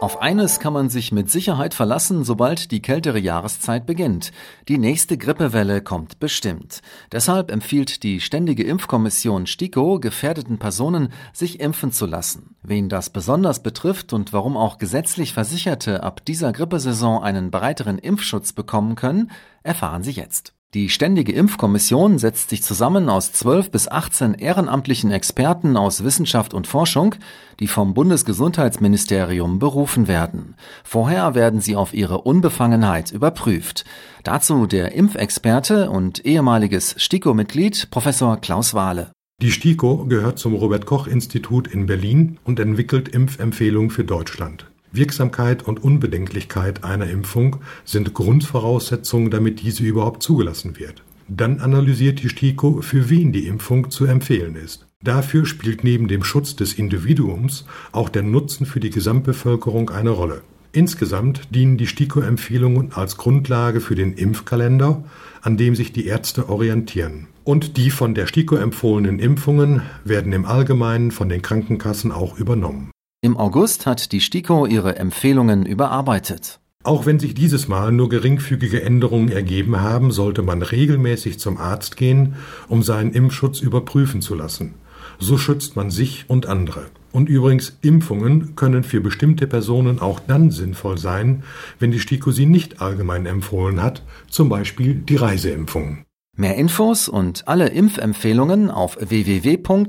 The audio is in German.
Auf eines kann man sich mit Sicherheit verlassen, sobald die kältere Jahreszeit beginnt. Die nächste Grippewelle kommt bestimmt. Deshalb empfiehlt die Ständige Impfkommission STIKO gefährdeten Personen, sich impfen zu lassen. Wen das besonders betrifft und warum auch gesetzlich Versicherte ab dieser Grippesaison einen breiteren Impfschutz bekommen können, erfahren Sie jetzt. Die Ständige Impfkommission setzt sich zusammen aus 12 bis 18 ehrenamtlichen Experten aus Wissenschaft und Forschung, die vom Bundesgesundheitsministerium berufen werden. Vorher werden sie auf ihre Unbefangenheit überprüft. Dazu der Impfexperte und ehemaliges STIKO-Mitglied Professor Klaus Wahle. Die STIKO gehört zum Robert Koch Institut in Berlin und entwickelt Impfempfehlungen für Deutschland. Wirksamkeit und Unbedenklichkeit einer Impfung sind Grundvoraussetzungen, damit diese überhaupt zugelassen wird. Dann analysiert die STIKO, für wen die Impfung zu empfehlen ist. Dafür spielt neben dem Schutz des Individuums auch der Nutzen für die Gesamtbevölkerung eine Rolle. Insgesamt dienen die STIKO-Empfehlungen als Grundlage für den Impfkalender, an dem sich die Ärzte orientieren. Und die von der STIKO empfohlenen Impfungen werden im Allgemeinen von den Krankenkassen auch übernommen. Im August hat die STIKO ihre Empfehlungen überarbeitet. Auch wenn sich dieses Mal nur geringfügige Änderungen ergeben haben, sollte man regelmäßig zum Arzt gehen, um seinen Impfschutz überprüfen zu lassen. So schützt man sich und andere. Und übrigens, Impfungen können für bestimmte Personen auch dann sinnvoll sein, wenn die STIKO sie nicht allgemein empfohlen hat, zum Beispiel die Reiseimpfung. Mehr Infos und alle Impfempfehlungen auf www.stiko.de.